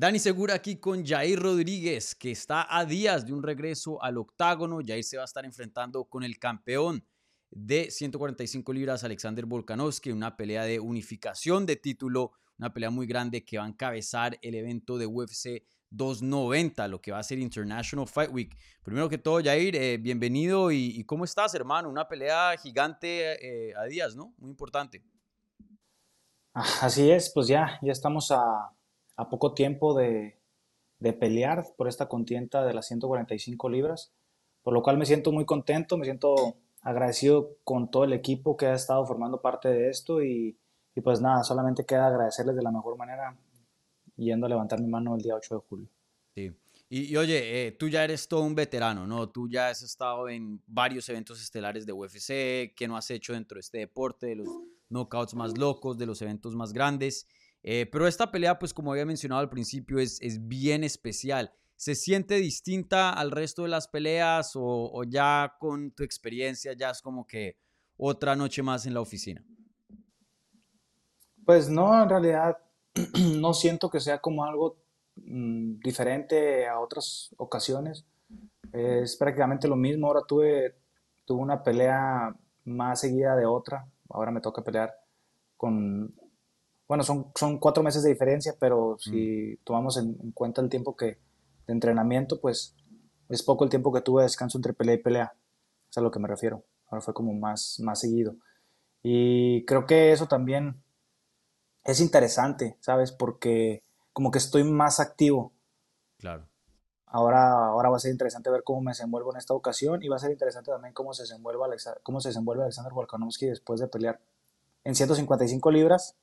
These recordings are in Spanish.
Dani Segura aquí con Jair Rodríguez, que está a días de un regreso al octágono. Jair se va a estar enfrentando con el campeón de 145 libras, Alexander Volkanovski, una pelea de unificación de título, una pelea muy grande que va a encabezar el evento de UFC 290, lo que va a ser International Fight Week. Primero que todo, Jair, eh, bienvenido y, ¿cómo estás, hermano? Una pelea gigante eh, a días, ¿no? Muy importante. Así es, pues ya, ya estamos a, a poco tiempo de, pelear por esta contienda de las 145 libras, por lo cual me siento muy contento, me siento agradecido con todo el equipo que ha estado formando parte de esto y, y pues nada, solamente queda agradecerles de la mejor manera yendo a levantar mi mano el día 8 de julio. Sí. Y, oye, eh, tú ya eres todo un veterano, ¿no? Tú ya has estado en varios eventos estelares de UFC, ¿qué no has hecho dentro de este deporte, de los knockouts más locos, de los eventos más grandes? Eh, pero esta pelea, pues como había mencionado al principio, es, es bien especial. ¿Se siente distinta al resto de las peleas o, ya con tu experiencia ya es como que otra noche más en la oficina? Pues no, en realidad no siento que sea como algo mm, diferente a otras ocasiones. Es prácticamente lo mismo. Ahora tuve, tuve una pelea más seguida de otra. Ahora me toca pelear con bueno, son, son cuatro meses de diferencia, pero si mm. tomamos en, cuenta el tiempo que, de entrenamiento, pues es poco el tiempo que tuve de descanso entre pelea y pelea. Es a lo que me refiero. Ahora fue como más, más seguido. Y creo que eso también es interesante, ¿sabes? Porque como que estoy más activo. Claro. Ahora, ahora va a ser interesante ver cómo me desenvuelvo en esta ocasión y va a ser interesante también cómo se desenvuelve, cómo se desenvuelve Alexander Volkanovski después de pelear en 155 libras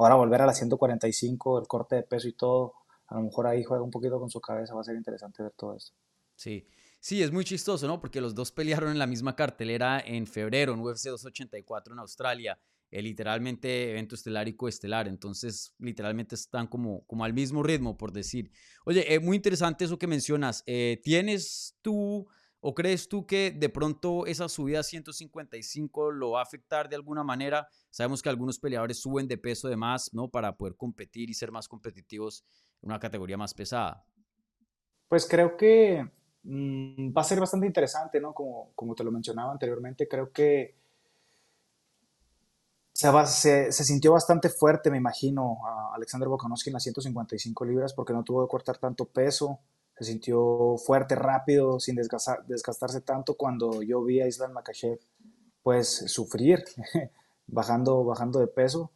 Ahora volver a la 145, el corte de peso y todo, a lo mejor ahí juega un poquito con su cabeza, va a ser interesante ver todo esto. Sí, sí, es muy chistoso, ¿no? Porque los dos pelearon en la misma cartelera en febrero, en UFC 284 en Australia, eh, literalmente evento estelar y coestelar, entonces literalmente están como, como al mismo ritmo, por decir. Oye, eh, muy interesante eso que mencionas. Eh, ¿Tienes tú... ¿O crees tú que de pronto esa subida a 155 lo va a afectar de alguna manera? Sabemos que algunos peleadores suben de peso de más, ¿no? Para poder competir y ser más competitivos en una categoría más pesada. Pues creo que mm, va a ser bastante interesante, ¿no? Como, como te lo mencionaba anteriormente, creo que se, se, sintió bastante fuerte, me imagino, Alexander Volkanovski en las 155 libras porque no tuvo que cortar tanto peso se sintió fuerte, rápido, sin desgastarse tanto cuando yo vi a Islam Makachev pues sufrir bajando, bajando de peso.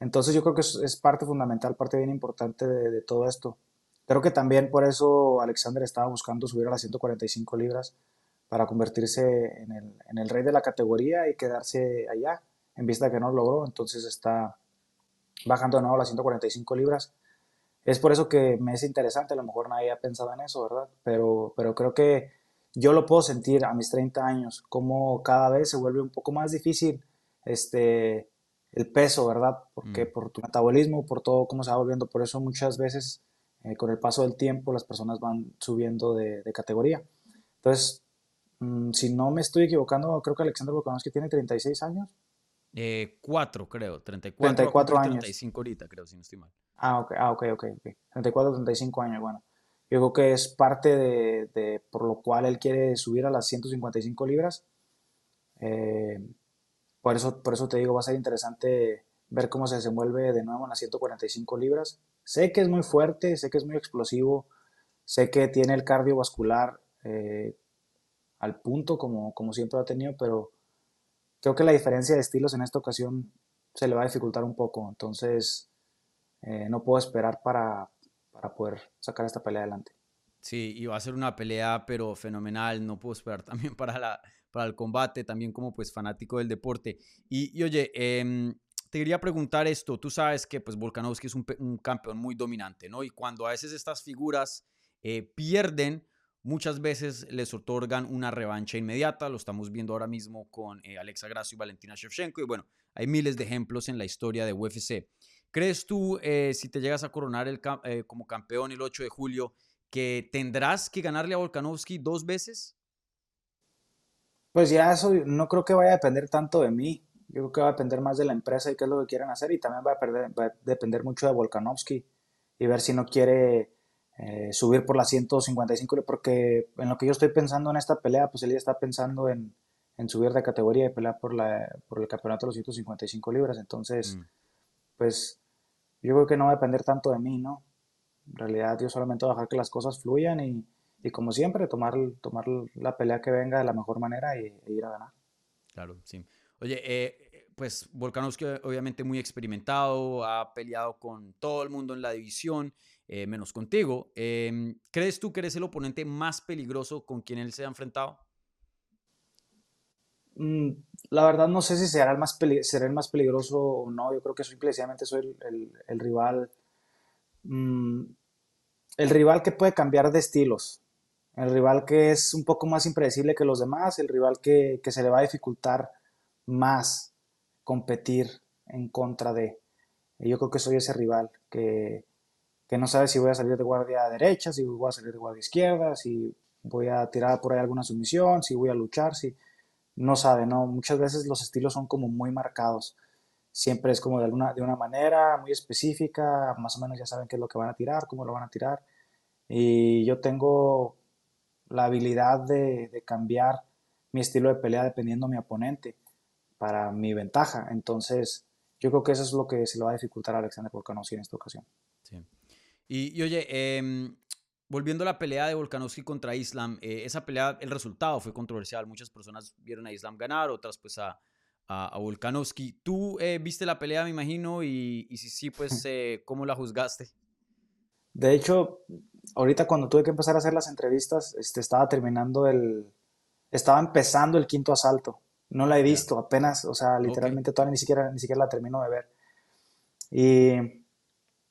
Entonces yo creo que es, parte fundamental, parte bien importante de, todo esto. Creo que también por eso Alexander estaba buscando subir a las 145 libras para convertirse en el, rey de la categoría y quedarse allá, en vista de que no lo logró. Entonces está bajando de nuevo a las 145 libras es por eso que me es interesante, a lo mejor nadie ha pensado en eso, ¿verdad? Pero, pero creo que yo lo puedo sentir a mis 30 años, como cada vez se vuelve un poco más difícil este, el peso, ¿verdad? Porque mm. por tu metabolismo, por todo cómo se va volviendo, por eso muchas veces eh, con el paso del tiempo las personas van subiendo de, categoría. Entonces, mm, si no me estoy equivocando, creo que Alexander Volkanovski tiene 36 años. Eh, cuatro, creo, 34, 34 años. 35 ahorita, creo, si no estoy mal. Ah, ok, ah, ok, ok. 34, 35 años, bueno. Yo creo que es parte de, por lo cual él quiere subir a las 155 libras. Eh, por, eso, por eso te digo, va a ser interesante ver cómo se desenvuelve de nuevo en las 145 libras. Sé que es muy fuerte, sé que es muy explosivo, sé que tiene el cardiovascular eh, al punto como, como siempre ha tenido, pero creo que la diferencia de estilos en esta ocasión se le va a dificultar un poco. Entonces, eh, no puedo esperar para, para poder sacar esta pelea adelante. Sí, y va a ser una pelea, pero fenomenal. No puedo esperar también para, la, para el combate, también como pues fanático del deporte. Y, oye, em, te quería preguntar esto. Tú sabes que pues Volkanovski es un, un, campeón muy dominante, ¿no? Y cuando a veces estas figuras eh, pierden, muchas veces les otorgan una revancha inmediata. Lo estamos viendo ahora mismo con eh, Alexa Grasso y Valentina Shevchenko. Y bueno, hay miles de ejemplos en la historia de UFC. ¿Crees tú, eh, si te llegas a coronar el, eh, como campeón el 8 de julio, que tendrás que ganarle a Volkanovski dos veces? Pues ya eso no creo que vaya a depender tanto de mí. Yo creo que va a depender más de la empresa y qué es lo que quieran hacer y también va a, va a depender mucho de Volkanovski y ver si no quiere eh, subir por las 155, porque en lo que yo estoy pensando en esta pelea, pues él ya está pensando en, en subir de categoría y pelear por, la, por el campeonato de los 155 libras. Entonces, mm. pues yo creo que no va a depender tanto de mí, ¿no? En realidad yo solamente voy a dejar que las cosas fluyan y, y como siempre, tomar, tomar la pelea que venga de la mejor manera y, e ir a ganar. Claro, sí. Oye, eh, pues Volkanovski obviamente muy experimentado, ha peleado con todo el mundo en la división, eh, menos contigo. Em, ¿Crees tú que eres el oponente más peligroso con quien él se ha enfrentado? Mm, la verdad no sé si será el más, será el más peligroso o no. Yo creo que simplemente soy el, el, rival. Mm, el rival que puede cambiar de estilos. El rival que es un poco más impredecible que los demás. El rival que, que se le va a dificultar más competir en contra de. Yo creo que soy ese rival que, que no sabe si voy a salir de guardia derecha, si voy a salir de guardia izquierda, si voy a tirar por ahí alguna sumisión, si voy a luchar, si no sabe, ¿no? Muchas veces los estilos son como muy marcados. Siempre es como de, alguna, de una manera muy específica, más o menos ya saben qué es lo que van a tirar, cómo lo van a tirar. Y yo tengo la habilidad de, cambiar mi estilo de pelea dependiendo de mi oponente para mi ventaja. Entonces, yo creo que eso es lo que se le va a dificultar a Alexander Volkanovski en esta ocasión. Sí. Y, oye, eh, volviendo a la pelea de Volkanovski contra Islam, eh, esa pelea, el resultado fue controversial. Muchas personas vieron a Islam ganar, otras pues a, a, Volkanovski. Tú eh, viste la pelea, me imagino, y, y si sí, pues, eh, ¿cómo la juzgaste? De hecho, ahorita cuando tuve que empezar a hacer las entrevistas, este, estaba terminando el... Estaba empezando el quinto asalto. No la he visto, apenas, o sea, literalmente todavía ni siquiera, ni siquiera la termino de ver. Y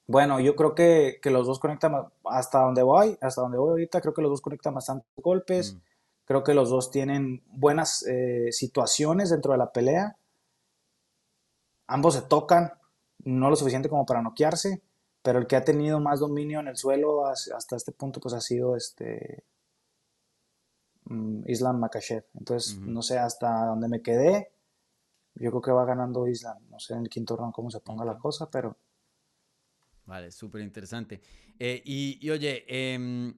bueno, yo creo que, que, los dos conectan hasta donde voy, hasta donde voy ahorita, creo que los dos conectan bastante golpes, mm. creo que los dos tienen buenas eh, situaciones dentro de la pelea, ambos se tocan, no lo suficiente como para noquearse, pero el que ha tenido más dominio en el suelo hasta este punto pues ha sido este mm, Islam Makachev. Entonces, no sé hasta dónde me quedé. Yo creo que va ganando Islam. No sé en el quinto round cómo se ponga la cosa, pero Vale, súper interesante. Eh, y, oye, em,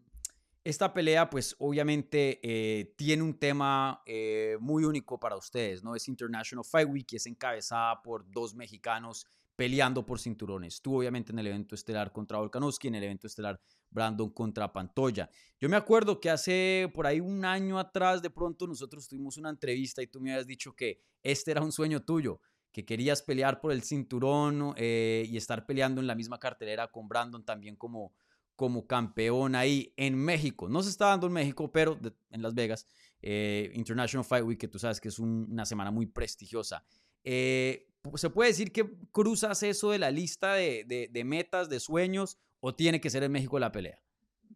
esta pelea, pues obviamente eh, tiene un tema eh, muy único para ustedes, ¿no? Es International Fight Week y es encabezada por dos mexicanos peleando por cinturones. Tú, obviamente, en el evento estelar contra Volkanovski, en el evento estelar Brandon contra Pantoya. Yo me acuerdo que hace por ahí un año atrás, de pronto, nosotros tuvimos una entrevista y tú me habías dicho que este era un sueño tuyo que querías pelear por el cinturón eh, y estar peleando en la misma cartelera con Brandon también como, como campeón ahí en México. No se está dando en México, pero en Las Vegas, eh, International Fight Week, que tú sabes que es una semana muy prestigiosa. Eh, ¿Se puede decir que cruzas eso de la lista de, de, metas, de sueños, o tiene que ser en México la pelea?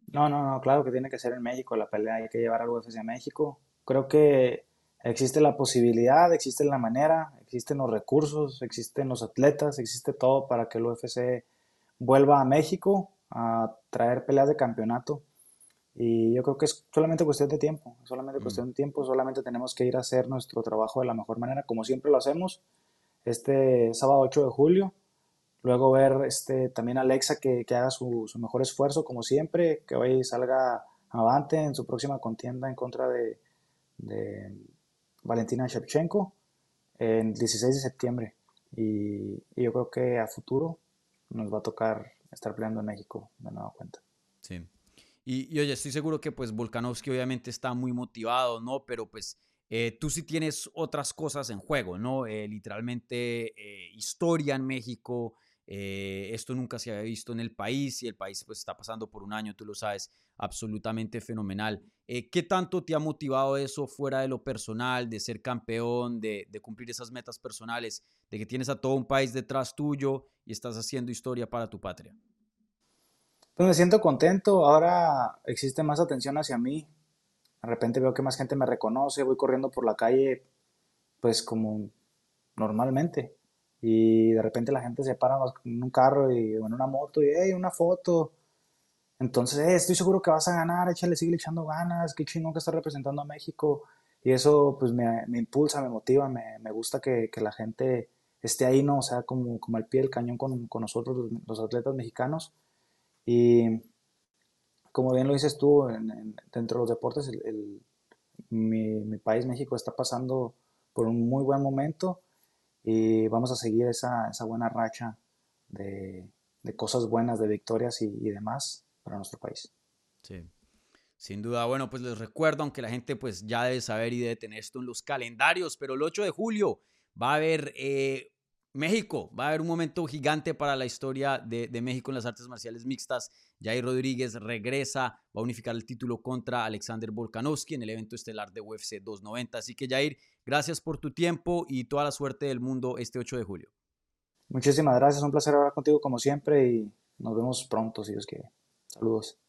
No, no, no, claro que tiene que ser en México la pelea, hay que llevar algo UFC a México. Creo que existe la posibilidad, existe la manera, existen los recursos, existen los atletas, existe todo para que el UFC vuelva a México a traer peleas de campeonato. Y yo creo que es solamente cuestión de tiempo, solamente mm. cuestión de tiempo, solamente tenemos que ir a hacer nuestro trabajo de la mejor manera, como siempre lo hacemos, este sábado 8 de julio. Luego ver este, también a Alexa que, que haga su, su, mejor esfuerzo, como siempre, que hoy salga avante en su próxima contienda en contra de, de Valentina Shevchenko el 16 de septiembre. Y, yo creo que a futuro nos va a tocar estar peleando en México de nueva cuenta. Sí. Y, oye, estoy seguro que pues Volkanovski obviamente está muy motivado, ¿no? Pero pues eh, tú sí tienes otras cosas en juego, ¿no? Eh, literalmente eh, historia en México, eh, esto nunca se había visto en el país y el país pues está pasando por un año, tú lo sabes, absolutamente fenomenal. Eh, ¿Qué tanto te ha motivado eso fuera de lo personal, de ser campeón, de, cumplir esas metas personales, de que tienes a todo un país detrás tuyo y estás haciendo historia para tu patria? Pues me siento contento, ahora existe más atención hacia mí. De repente veo que más gente me reconoce, voy corriendo por la calle pues como normalmente y de repente la gente se para en un carro y, en una moto y, hey, una foto. Entonces, estoy seguro que vas a ganar, échale, sigue echando ganas, qué chingón que estás representando a México. Y eso pues me, me impulsa, me motiva, me, me gusta que, que, la gente esté ahí, ¿no? O sea, como, como al pie del cañón con, con nosotros, los, atletas mexicanos. Y como bien lo dices tú, dentro de los deportes, mi, país, México, está pasando por un muy buen momento y vamos a seguir esa, buena racha de, cosas buenas, de victorias y, y demás para nuestro país. Sí. Sin duda, bueno, pues les recuerdo, aunque la gente pues ya debe saber y debe tener esto en los calendarios, pero el 8 de julio va a haber eh, México, va a haber un momento gigante para la historia de, México en las artes marciales mixtas. Jair Rodríguez regresa, va a unificar el título contra Alexander Volkanovski en el evento estelar de UFC 290. Así que Jair, gracias por tu tiempo y toda la suerte del mundo este 8 de julio. Muchísimas gracias, un placer hablar contigo como siempre y nos vemos pronto si quiere. Saludos.